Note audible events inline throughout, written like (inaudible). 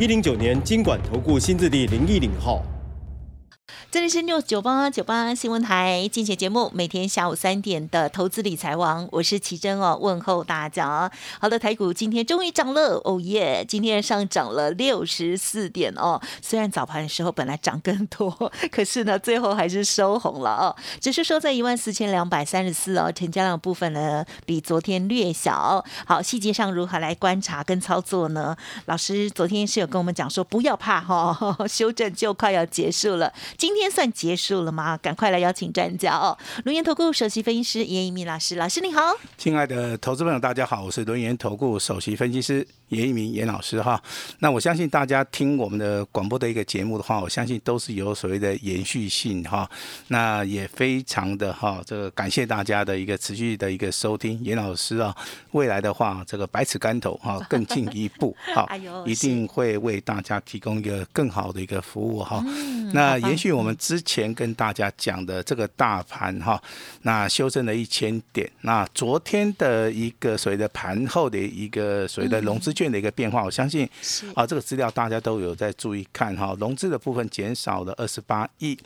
一零九年经管投顾新字第零一零号。这里是六九八九八新闻台，竞选节目，每天下午三点的投资理财王，我是奇珍哦，问候大家。好的，台股今天终于涨了，哦耶！今天上涨了六十四点哦，虽然早盘的时候本来涨更多，可是呢，最后还是收红了哦，只是说在一万四千两百三十四哦，成交量部分呢比昨天略小。好，细节上如何来观察跟操作呢？老师昨天是有跟我们讲说，不要怕哈，(laughs) 修正就快要结束了。今天算结束了吗？赶快来邀请专家哦！轮研投顾首席分析师严一鸣老师，老师你好，亲爱的投资朋友大家好，我是轮研投顾首席分析师。严一鸣严老师哈，那我相信大家听我们的广播的一个节目的话，我相信都是有所谓的延续性哈。那也非常的哈，这个感谢大家的一个持续的一个收听。严老师啊，未来的话，这个百尺竿头哈，(laughs) 更进一步哈，一定会为大家提供一个更好的一个服务哈。那延续我们之前跟大家讲的这个大盘哈，那修正了一千点。那昨天的一个所谓的盘后的一个所谓的融资。券的一个变化，我相信啊，这个资料大家都有在注意看哈。融资的部分减少了二十八亿，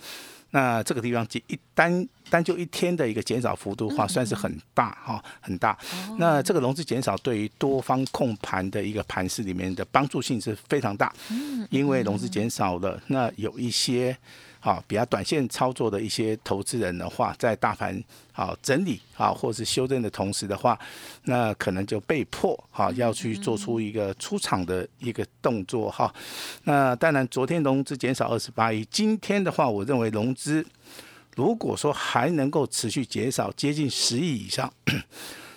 那这个地方一单单就一天的一个减少幅度的话，算是很大哈，很大。那这个融资减少对于多方控盘的一个盘势里面的帮助性是非常大，因为融资减少了，那有一些。好，比较短线操作的一些投资人的话，在大盘好整理好或是修正的同时的话，那可能就被迫哈要去做出一个出场的一个动作哈。那当然，昨天融资减少二十八亿，今天的话，我认为融资如果说还能够持续减少接近十亿以上。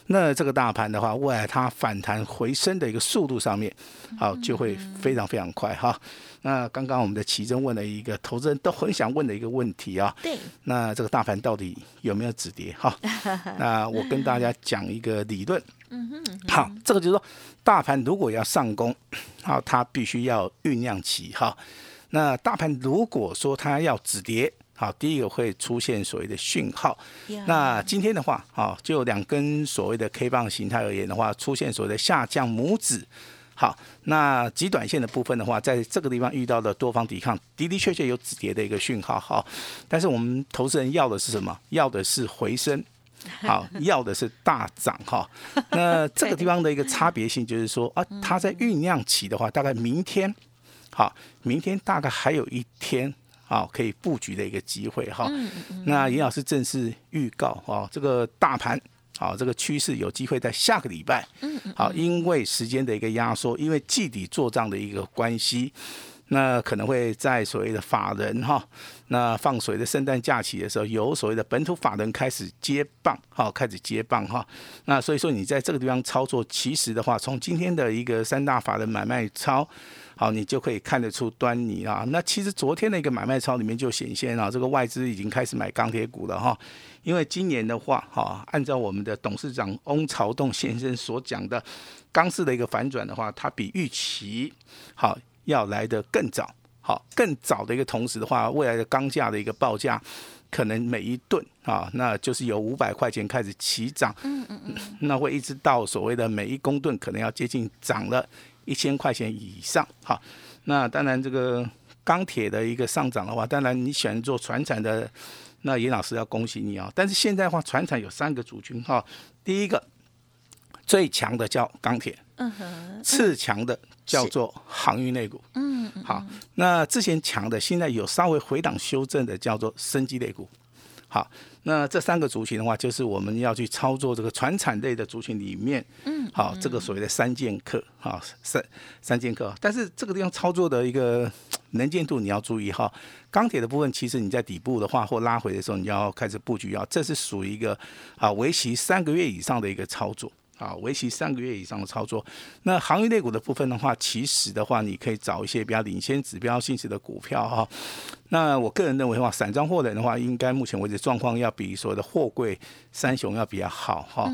那这个大盘的话，未来它反弹回升的一个速度上面，好就会非常非常快哈。那刚刚我们的奇珍问了一个投资人都很想问的一个问题啊，对，那这个大盘到底有没有止跌哈？(laughs) 那我跟大家讲一个理论，嗯哼，好，这个就是说，大盘如果要上攻，好，它必须要酝酿期哈。那大盘如果说它要止跌，好，第一个会出现所谓的讯号。那今天的话，好，就两根所谓的 K 棒形态而言的话，出现所谓的下降拇指。好，那极短线的部分的话，在这个地方遇到的多方抵抗，的的确确有止跌的一个讯号。好，但是我们投资人要的是什么？要的是回升。(laughs) 好，要的是大涨。哈，那这个地方的一个差别性就是说啊，它在酝酿期的话，大概明天，好，明天大概还有一天。好，可以布局的一个机会哈。那严老师正式预告哦，这个大盘好，这个趋势有机会在下个礼拜。好，因为时间的一个压缩，因为季底做账的一个关系，那可能会在所谓的法人哈，那放水的圣诞假期的时候，有所谓的本土法人开始接棒，哈，开始接棒哈。那所以说，你在这个地方操作，其实的话，从今天的一个三大法人买卖超。好，你就可以看得出端倪啊。那其实昨天的一个买卖超里面就显现了，这个外资已经开始买钢铁股了哈。因为今年的话，哈，按照我们的董事长翁朝栋先生所讲的，钢市的一个反转的话，它比预期好要来的更早。好，更早的一个同时的话，未来的钢价的一个报价，可能每一吨啊，那就是由五百块钱开始起涨，嗯嗯嗯，那会一直到所谓的每一公吨可能要接近涨了。一千块钱以上，好，那当然这个钢铁的一个上涨的话，当然你选做船产的，那严老师要恭喜你啊。但是现在的话，船产有三个主群哈，第一个最强的叫钢铁，嗯哼，次强的叫做航运类股，嗯嗯，好，那之前强的，现在有稍微回档修正的叫做生机类股，好。那这三个族群的话，就是我们要去操作这个船产类的族群里面，嗯，好，这个所谓的三剑客，哈，三三剑客。但是这个地方操作的一个能见度你要注意哈。钢铁的部分，其实你在底部的话或拉回的时候，你要开始布局，要这是属于一个啊为期三个月以上的一个操作。啊，为期三个月以上的操作。那行业类股的部分的话，其实的话，你可以找一些比较领先指标性质的股票哈。那我个人认为的话，散装货人的话，应该目前为止状况要比所谓的货柜三雄要比较好哈。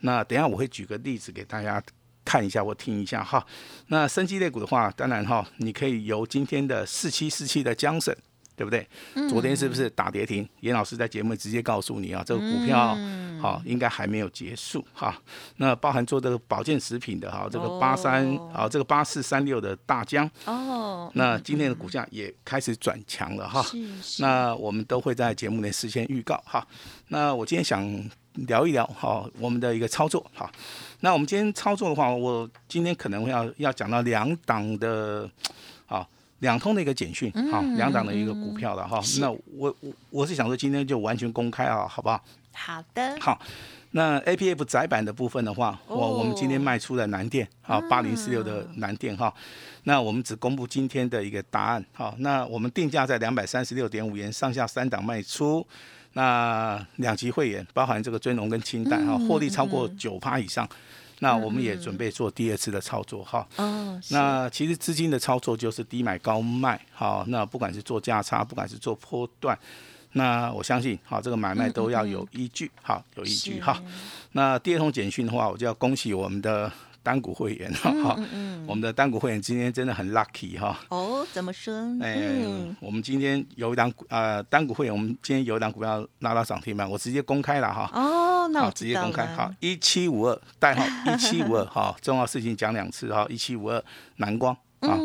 那等下我会举个例子给大家看一下，或听一下哈。那升级类股的话，当然哈，你可以由今天的四七四七的江省。对不对？昨天是不是打跌停？严老师在节目直接告诉你啊，这个股票好应该还没有结束哈。那包含做这个保健食品的哈，这个八三啊，这个八四三六的大疆哦，那今天的股价也开始转强了哈。那我们都会在节目内事先预告哈。那我今天想聊一聊哈，我们的一个操作哈。那我们今天操作的话，我今天可能会要要讲到两档的。两通的一个简讯，好，两档的一个股票了哈。那我我我是想说，今天就完全公开啊，好不好？好的。好，那 A P F 窄板的部分的话，我我们今天卖出了南电，好，八零四六的南电哈。那我们只公布今天的一个答案，哈，那我们定价在两百三十六点五元上下三档卖出，那两级会员包含这个尊龙跟清代哈，获利超过九趴以上。那我们也准备做第二次的操作哈。哦。那其实资金的操作就是低买高卖，好，那不管是做价差，不管是做波段，那我相信，好，这个买卖都要有依据，好，有依据哈。那第二通简讯的话，我就要恭喜我们的。单股会员哈，我们的单股会员今天真的很 lucky 哈。哦，怎么说？哎，我们今天有一档呃单股会员，我们今天有一档股票拉到涨停板，我直接公开了哈。哦，那我直接公开好，一七五二代号一七五二 (laughs) 哈，重要事情讲两次哈，一七五二南光啊，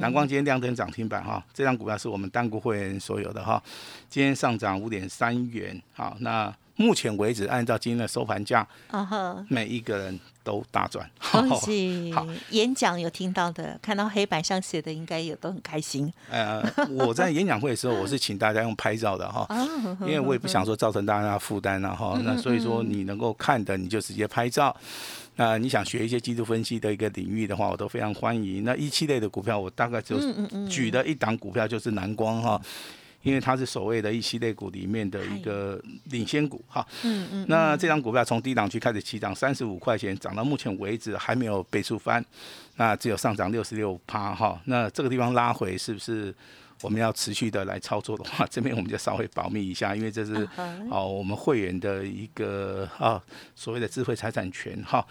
南光今天亮灯涨停板哈，这张股票是我们单股会员所有的哈，今天上涨五点三元好，那目前为止按照今天的收盘价，啊每一个人。都大赚，(laughs) 恭喜！(laughs) 好，演讲有听到的，看到黑板上写的，应该也都很开心。呃，我在演讲会的时候，我是请大家用拍照的哈，(laughs) 因为我也不想说造成大家负担了哈。那所以说，你能够看的，你就直接拍照。那你想学一些技术分析的一个领域的话，我都非常欢迎。那一期类的股票，我大概就举的一档股票就是南光哈。因为它是所谓的一系列股里面的一个领先股哈，嗯嗯，那这张股票从低档区开始起涨三十五块钱，涨到目前为止还没有倍数翻，那只有上涨六十六趴哈，那这个地方拉回是不是我们要持续的来操作的话，这边我们就稍微保密一下，因为这是哦我们会员的一个啊所谓的智慧财产权哈，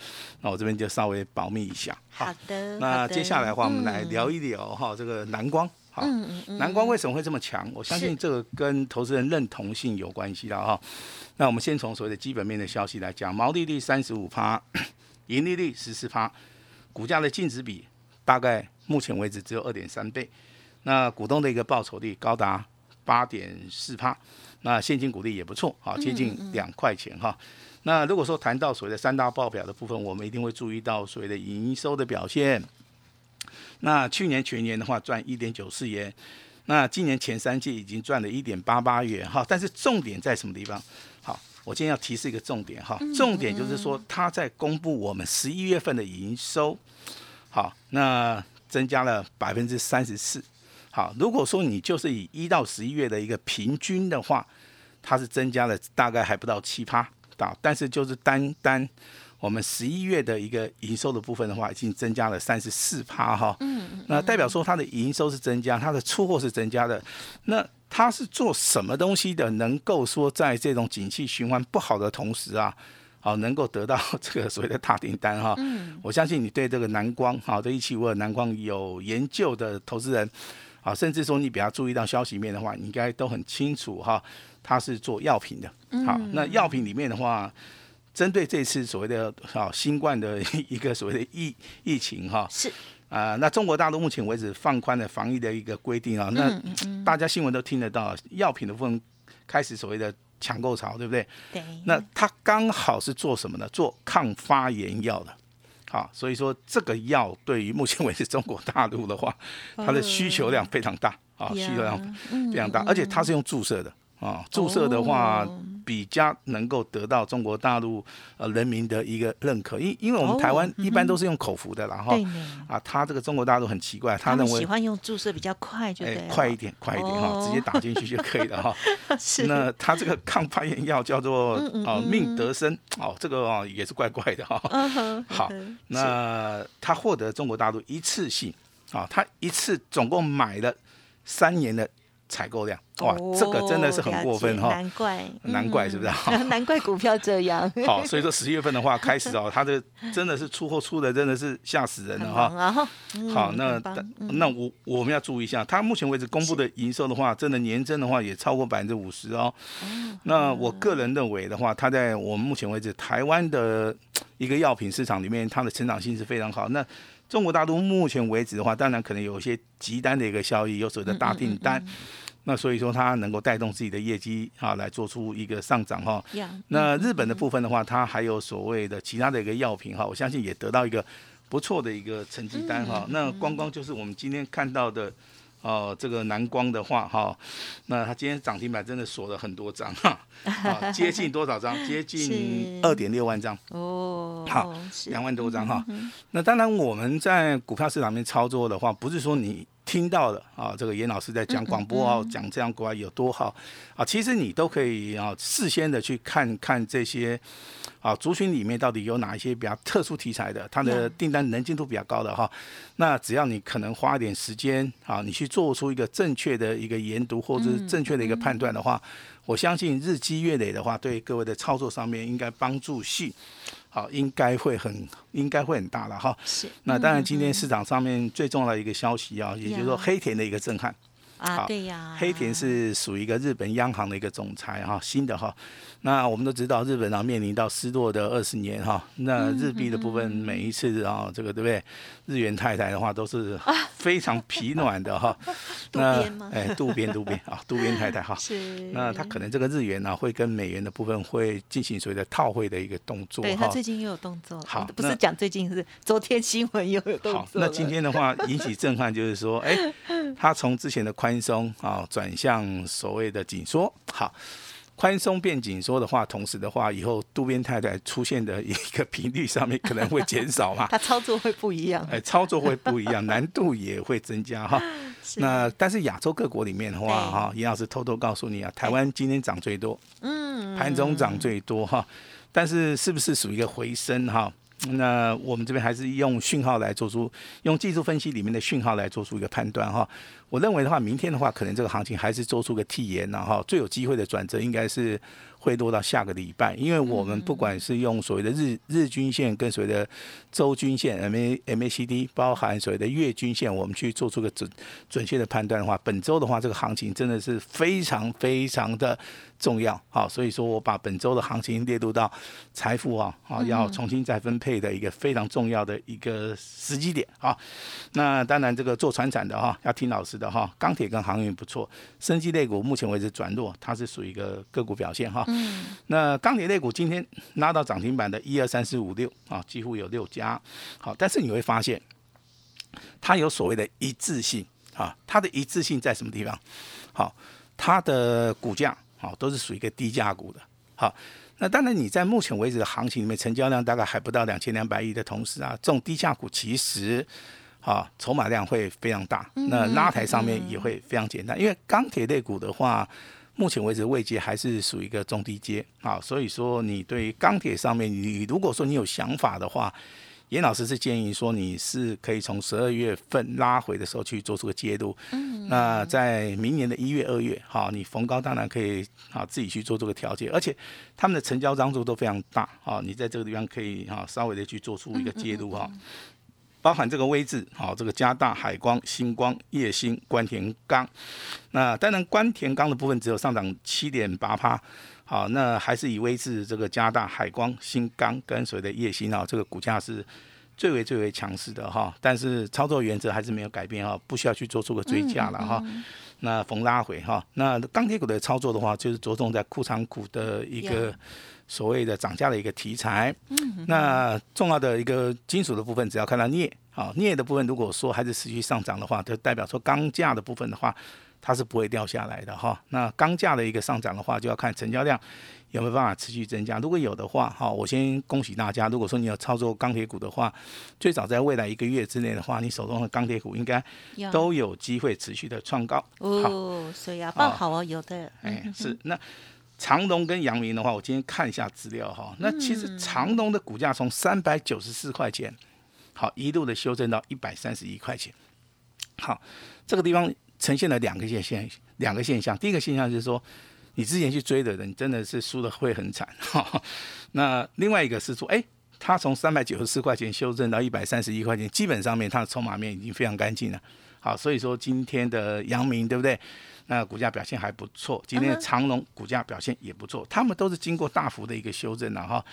那我这边就稍微保密一下。好的，那接下来的话，我们来聊一聊哈这个蓝光。好，南光为什么会这么强？我相信这个跟投资人认同性有关系的哈。那我们先从所谓的基本面的消息来讲，毛利率三十五趴，(clears throat) 盈利率十四趴，股价的净值比大概目前为止只有二点三倍。那股东的一个报酬率高达八点四趴，那现金股利也不错，好接近两块钱哈。那如果说谈到所谓的三大报表的部分，我们一定会注意到所谓的营收的表现。那去年全年的话赚一点九四元，那今年前三季已经赚了一点八八元哈。但是重点在什么地方？好，我今天要提示一个重点哈，重点就是说它在公布我们十一月份的营收，好，那增加了百分之三十四。好，如果说你就是以一到十一月的一个平均的话，它是增加了大概还不到七趴，啊，但是就是单单。我们十一月的一个营收的部分的话，已经增加了三十四趴哈。嗯嗯。那代表说它的营收是增加，它的出货是增加的。那它是做什么东西的？能够说在这种景气循环不好的同时啊，好能够得到这个所谓的大订单哈。嗯。我相信你对这个南光好对一期五二南光有研究的投资人，啊，甚至说你比较注意到消息面的话，你应该都很清楚哈。它是做药品的。好，那药品里面的话。针对这次所谓的啊新冠的 (laughs) 一个所谓的疫疫情哈，是啊，那中国大陆目前为止放宽了防疫的一个规定啊，那大家新闻都听得到，药品的部分开始所谓的抢购潮，对不对？对。那它刚好是做什么呢？做抗发炎药的，好，所以说这个药对于目前为止中国大陆的话，(laughs) 它的需求量非常大啊，需求量非常大，而且它是用注射的啊，注射的话。比较能够得到中国大陆呃人民的一个认可，因因为我们台湾哦一般都是用口服的啦哈。对，呢，啊，他这个中国大陆很奇怪，他认为他喜欢用注射比较快，就对了，快一点，快一点哈，哦。直接打进去就可以了哈。(laughs) 是。那他这个抗发炎药叫做嗯嗯哦嗯命德生哦，这个哦也是怪怪的哈。好嗯，那他获得中国大陆一次性啊，他一次总共买了三年的采购量，哇，这个真的是很过分哈。哦难怪，难怪是不是？嗯 (laughs) 难怪股票这样，(laughs) 好，所以说十月份的话 (laughs) 开始哦，它的真的是出货出的真的是吓死人了哈。好，那那我我们要注意一下，它目前为止公布的营收的话，真的年增的话也超过百分之五十哦。那我个人认为的话，它在我们目前为止台湾的一个药品市场里面，它的成长性是非常好。那中国大陆目前为止的话，当然可能有一些急单的一个效益，有所谓的大订单。那所以说它能够带动自己的业绩啊，来做出一个上涨哈。呀那日本的部分的话，它还有所谓的其他的一个药品哈，我相信也得到一个不错的一个成绩单哈。那光光就是我们今天看到的。哦，这个南光的话，哈，那它今天涨停板真的锁了很多张哈，(laughs) 啊，接近多少张？接近是二点六万张，哦，好是两万多张哈。那当然，我们在股票市场面操作的话，不是说你听到了啊，这个严老师在讲广播哦，讲这样国外有多好啊，其实你都可以啊，事先的去看看这些啊族群里面到底有哪一些比较特殊题材的，它的订单能进度比较高的哈。那只要你可能花一点时间啊，你去做出一个正确的一个研读或者是正确的一个判断的话，我相信日积月累的话，对各位的操作上面应该帮助性。好，应该会很应该会很大了哈。是那当然，今天市场上面最重要的一个消息啊，也就是说黑田的一个震撼。啊，对呀，黑田是属于一个日本央行的一个总裁哈，新的哈。那我们都知道，日本啊面临到失落的二十年哈。那日币的部分，每一次啊，这个对不对？日元太太的话都是 (laughs) 非常疲软的哈。(laughs) 渡那边吗哎，渡边渡边啊，(laughs) 渡边太太哈。是那他可能这个日元呢、会跟美元的部分会进行所谓的套汇的一个动作对他。最近又有动作，好不是讲最近是昨天新闻又有动好，作好那今天的话引起震撼，就是说，哎，他从之前的宽松啊转向所谓的紧缩，好。宽松变紧缩的话，同时的话，以后渡边太太出现的一个频率上面可能会减少嘛，(laughs) 它操作会不一样，哎，操作会不一样，难度也会增加哈。(laughs) 那但是亚洲各国里面的话，哈，严老师偷偷告诉你啊，台湾今天涨最多，嗯，盘中涨最多哈，但是是不是属于一个回升哈？那我们这边还是用讯号来做出，用技术分析里面的讯号来做出一个判断哈。我认为的话，明天的话，可能这个行情还是做出个替延然后，最有机会的转折应该是会落到下个礼拜，因为我们不管是用所谓的日日均线跟所谓的周均线 M A M A C D，包含所谓的月均线，我们去做出个准准确的判断的话，本周的话，这个行情真的是非常非常的重要。好，所以说我把本周的行情列入到财富啊，啊要重新再分配的一个非常重要的一个时机点啊。那当然，这个做船产的哈，要听老师的哈。钢铁跟航运不错，生机类股目前为止转弱，它是属于一个个股表现哈。嗯，那钢铁类股今天拉到涨停板的一二三四五六啊，几乎有六家。好，但是你会发现，它有所谓的一致性啊，它的一致性在什么地方？好，它的股价好都是属于一个低价股的。好，那当然你在目前为止的行情里面，成交量大概还不到两千两百亿的同时啊，这种低价股其实。啊，筹码量会非常大，那拉抬上面也会非常简单，因为钢铁类股的话，目前为止位阶还是属于一个中低阶。啊，所以说你对钢铁上面，你如果说你有想法的话，严老师是建议说你是可以从十二月份拉回的时候去做出个介入，嗯，那在明年的一月、二月，哈，你逢高当然可以啊自己去做这个调节，而且他们的成交张数都非常大啊，你在这个地方可以哈稍微的去做出一个介入哈。包含这个位置，好，这个加大、海光、星光、叶星、关田钢，那当然关田钢的部分只有上涨七点八趴，好，那还是以位置这个加大、海光、星钢跟随的叶星啊，这个股价是最为最为强势的哈，但是操作原则还是没有改变哈，不需要去做出个追加了哈。那逢拉回哈，那钢铁股的操作的话，就是着重在库藏股的一个所谓的涨价的一个题材。嗯，那重要的一个金属的部分，只要看到镍，好镍的部分，如果说还是持续上涨的话，就代表说钢价的部分的话，它是不会掉下来的哈。那钢价的一个上涨的话，就要看成交量有没有办法持续增加。如果有的话，哈，我先恭喜大家。如果说你有操作钢铁股的话，最早在未来一个月之内的话，你手中的钢铁股应该都有机会持续的创高。哦，所以啊，报好哦，有的。哎，(laughs) 是那。长隆跟阳明的话，我今天看一下资料哈。那其实长隆的股价从三百九十四块钱，好一路的修正到一百三十一块钱。好，这个地方呈现了两个现象，两个现象。第一个现象就是说，你之前去追的人真的是输的会很惨。那另外一个是说，哎，它从三百九十四块钱修正到一百三十一块钱，基本上面它的筹码面已经非常干净了。好，所以说今天的阳明对不对？那股价表现还不错，今天的长隆股价表现也不错，他们都是经过大幅的一个修正了哈。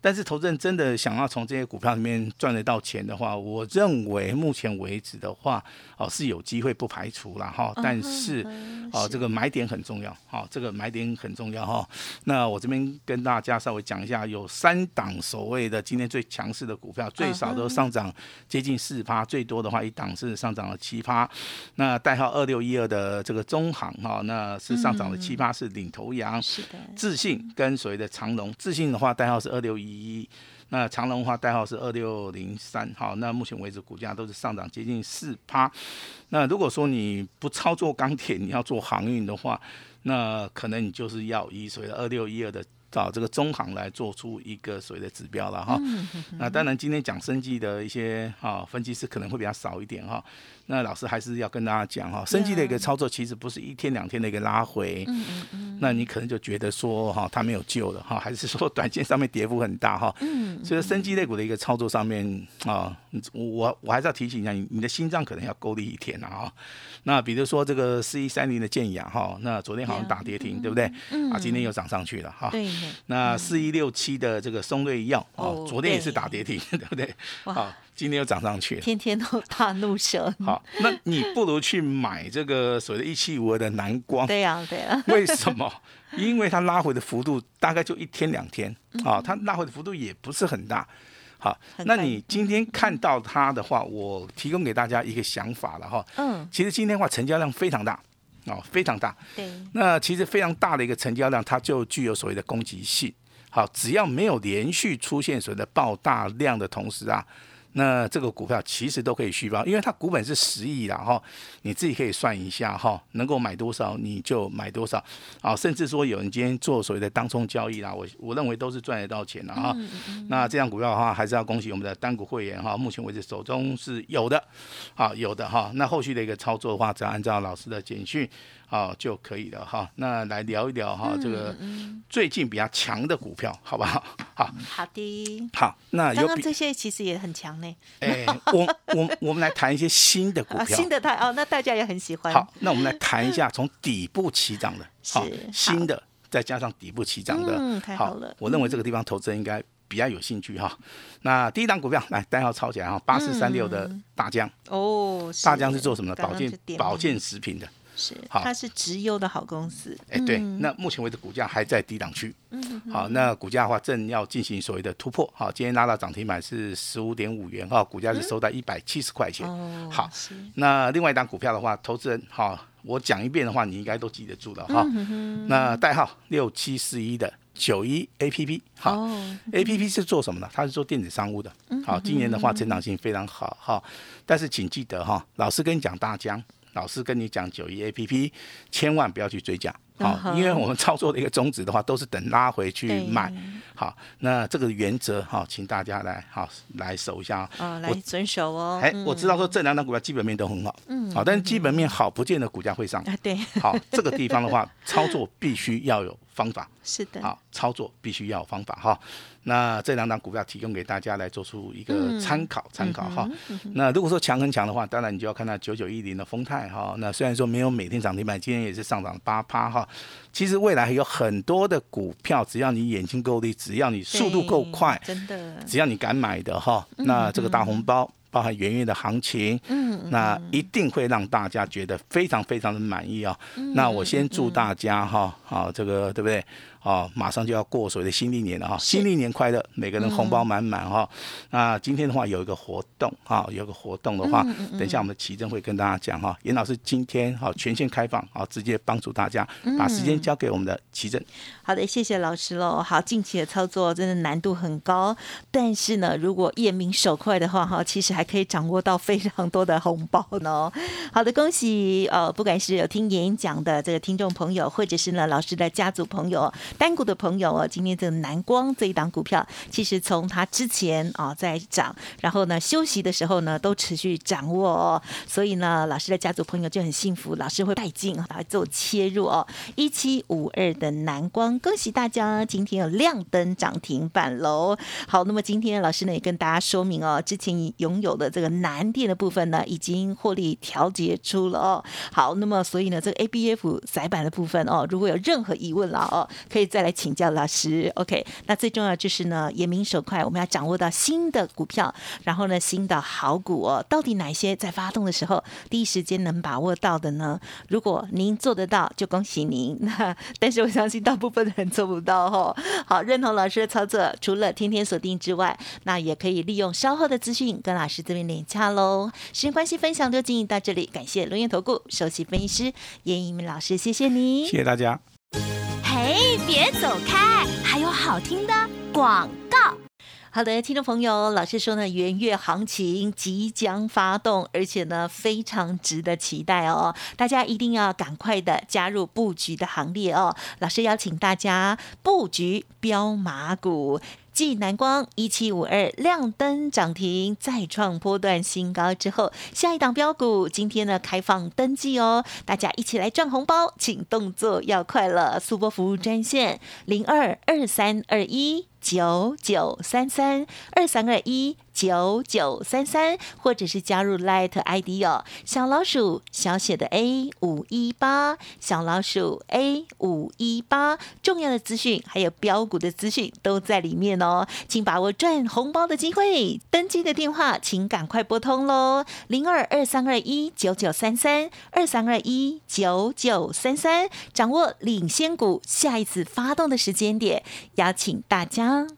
但是投资人真的想要从这些股票里面赚得到钱的话，我认为目前为止的话，哦是有机会不排除了哈。但是哦这个买点很重要，好这个买点很重要哈。那我这边跟大家稍微讲一下，有三档所谓的今天最强势的股票，最少都上涨接近四趴，最多的话一档是上涨了七趴。那代号二六一二的这个中行哈，那是上涨了七八，是领头羊。是的。自信跟所谓的长龙，自信的话代号是二六一。一，那长龙的话代号是二六零三，好，那目前为止股价都是上涨接近四趴。那如果说你不操作钢铁，你要做航运的话，那可能你就是要以所谓的二六一二的找这个中行来做出一个所谓的指标了哈。那当然今天讲生计的一些啊分析师可能会比较少一点哈。那老师还是要跟大家讲哈，升级的一个操作其实不是一天两天的一个拉回，嗯嗯嗯，那你可能就觉得说哈，它没有救了哈，(laughs) 还是说短线上面跌幅很大哈，嗯，所以升级类股的一个操作上面啊，我我还是要提醒一下你，你的心脏可能要够力一天了哈。那比如说这个四一三零的建雅哈，那昨天好像打跌停，对不对？嗯，啊，今天又涨上去了哈。对。那四一六七的这个松瑞药哦，昨天也是打跌停，对不对？好。今天又涨上去了，天天都大怒神。好，那你不如去买这个所谓的一七五二的蓝光。对呀，对呀。(laughs) (laughs) 为什么？因为它拉回的幅度大概就一天两天啊，它拉回的幅度也不是很大。好，那你今天看到它的话，我提供给大家一个想法了哈。嗯。其实今天的话成交量非常大哦，非常大。对。那其实非常大的一个成交量，它就具有所谓的攻击性。好，只要没有连续出现所谓的爆大量的同时啊。那这个股票其实都可以续报，因为它股本是十亿啦哈，你自己可以算一下哈，能够买多少你就买多少，啊，甚至说有人今天做所谓的当冲交易啦，我我认为都是赚得到钱的哈。那这样股票的话，还是要恭喜我们的单股会员哈，目前为止手中是有的，好有的哈。那后续的一个操作的话，只要按照老师的简讯。好就可以了哈，那来聊一聊哈，这个最近比较强的股票，好不好？(laughs) 好好的，好，那刚刚这些其实也很强呢。(laughs) 哎，我我我们来谈一些新的股票，(laughs) 新的太哦，那大家也很喜欢。好，那我们来谈一下从底部起涨的，好，新的再加上底部起涨的，嗯，太好了。我认为这个地方投资人应该比较有兴趣哈。那第一档股票来代号抄起来哈，八四三六的大疆哦，大疆是做什么的？保健保健食品的。是，它是直优的好公司。哎，对，那目前为止股价还在低档区。嗯，好，那股价的话正要进行所谓的突破。好，今天拉到涨停板是十五点五元哈，股价是收在一百七十块钱。哦，好，那另外一档股票的话，投资人哈，我讲一遍的话，你应该都记得住了哈。那代号六七四一的九一 A P P，好，A P P 是做什么的？它是做电子商务的。好，今年的话成长性非常好哈，但是请记得哈，老师跟你讲大疆。老师跟你讲九一 A P P，千万不要去追加，好，因为我们操作的一个宗旨的话，都是等拉回去买，好，那这个原则哈，请大家来好来守一下。啊，来遵守哦。哎，我知道说这两档股票基本面都很好，嗯，好，但是基本面好不见得股价会上，对，好，这个地方的话，操作必须要有方法，是的，好，操作必须要有方法哈。那这两档股票提供给大家来做出一个参考，参考哈。那如果说强很强的话，当然你就要看到九九一零的丰泰哈。那虽然说没有每天涨停板，今天也是上涨八趴哈。其实未来还有很多的股票，只要你眼睛够力，只要你速度够快，真的，只要你敢买的哈，那这个大红包。包含元月的行情，嗯，那一定会让大家觉得非常非常的满意啊。那我先祝大家哈，好这个对不对？哦，马上就要过所谓的新历年了哈，新历年快乐，每个人红包满满哈。那今天的话有一个活动哈，有个活动的话，等一下我们奇珍会跟大家讲哈。严老师今天哈全线开放啊，直接帮助大家，把时间交给我们的奇珍。好的，谢谢老师喽。好，近期的操作真的难度很高，但是呢，如果眼明手快的话哈，其实还可以掌握到非常多的红包呢。(laughs) 好的，恭喜呃，不管是有听演讲的这个听众朋友，或者是呢老师的家族朋友。单股的朋友哦，今天这个南光这一档股票，其实从它之前啊在涨，然后呢休息的时候呢都持续掌握哦，所以呢老师的家族朋友就很幸福，老师会带进来做切入哦，一七五二的南光，恭喜大家今天有亮灯涨停板喽。好，那么今天老师呢也跟大家说明哦，之前拥有的这个南电的部分呢已经获利调节出了哦。好，那么所以呢这个 A B F 窄板的部分哦，如果有任何疑问了哦。可以可以再来请教老师，OK？那最重要就是呢，眼明手快，我们要掌握到新的股票，然后呢，新的好股哦，到底哪些在发动的时候第一时间能把握到的呢？如果您做得到，就恭喜您。(laughs) 那但是我相信大部分的人做不到哦。好，认同老师的操作，除了天天锁定之外，那也可以利用稍后的资讯跟老师这边连洽喽。时间关系，分享就进行到这里，感谢龙岩投顾首席分析师严一鸣老师，谢谢你，谢谢大家。哎，别走开！还有好听的广告。好的，听众朋友，老师说呢，元月行情即将发动，而且呢，非常值得期待哦。大家一定要赶快的加入布局的行列哦。老师邀请大家布局标马股。继南光一七五二亮灯涨停，再创波段新高之后，下一档标股今天呢开放登记哦，大家一起来赚红包，请动作要快了，速播服务专线零二二三二一九九三三二三二一。九九三三，或者是加入 Light ID 哦，小老鼠小写的 A 五一八，小老鼠 A 五一八，重要的资讯还有标股的资讯都在里面哦，请把握赚红包的机会，登记的电话请赶快拨通喽，零二二三二一九九三三二三二一九九三三，掌握领先股下一次发动的时间点，邀请大家。